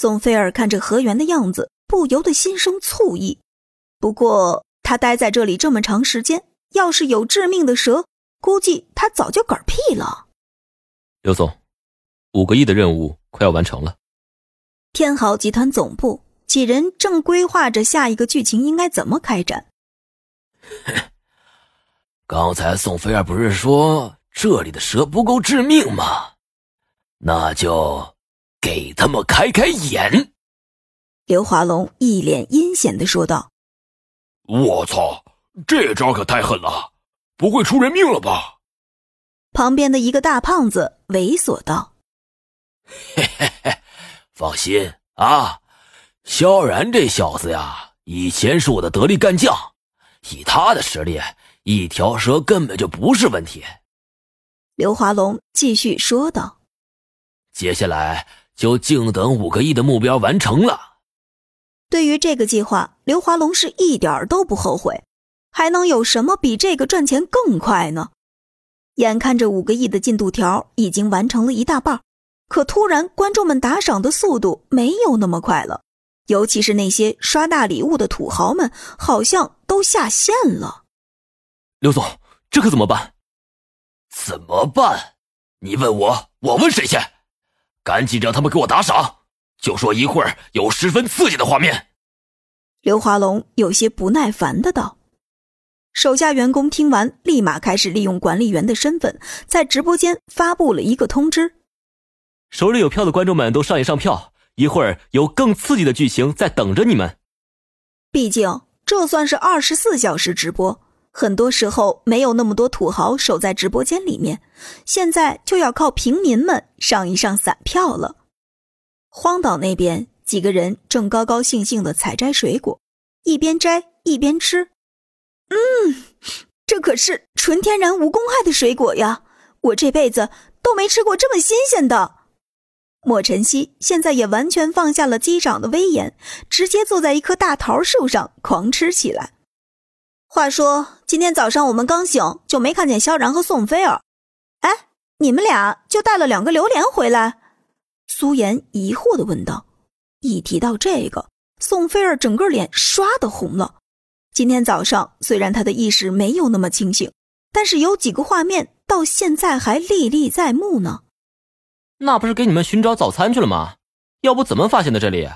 宋菲儿看着何源的样子，不由得心生醋意。不过他待在这里这么长时间，要是有致命的蛇，估计他早就嗝屁了。刘总，五个亿的任务快要完成了。天豪集团总部，几人正规划着下一个剧情应该怎么开展。刚才宋菲儿不是说这里的蛇不够致命吗？那就给他们开开眼。刘华龙一脸阴险的说道：“我操，这招可太狠了，不会出人命了吧？”旁边的一个大胖子猥琐道：“嘿嘿嘿，放心啊，萧然这小子呀，以前是我的得力干将，以他的实力，一条蛇根本就不是问题。”刘华龙继续说道。接下来就静等五个亿的目标完成了。对于这个计划，刘华龙是一点都不后悔。还能有什么比这个赚钱更快呢？眼看着五个亿的进度条已经完成了一大半，可突然观众们打赏的速度没有那么快了，尤其是那些刷大礼物的土豪们，好像都下线了。刘总，这可怎么办？怎么办？你问我，我问谁去？赶紧让他们给我打赏，就说一会儿有十分刺激的画面。刘华龙有些不耐烦的道。手下员工听完，立马开始利用管理员的身份，在直播间发布了一个通知：手里有票的观众们都上一上票，一会儿有更刺激的剧情在等着你们。毕竟这算是二十四小时直播。很多时候没有那么多土豪守在直播间里面，现在就要靠平民们上一上散票了。荒岛那边几个人正高高兴兴的采摘水果，一边摘一边吃。嗯，这可是纯天然无公害的水果呀！我这辈子都没吃过这么新鲜的。莫晨曦现在也完全放下了机长的威严，直接坐在一棵大桃树上狂吃起来。话说，今天早上我们刚醒就没看见萧然和宋菲儿，哎，你们俩就带了两个榴莲回来？苏妍疑惑的问道。一提到这个，宋菲儿整个脸刷的红了。今天早上虽然她的意识没有那么清醒，但是有几个画面到现在还历历在目呢。那不是给你们寻找早餐去了吗？要不怎么发现的这里？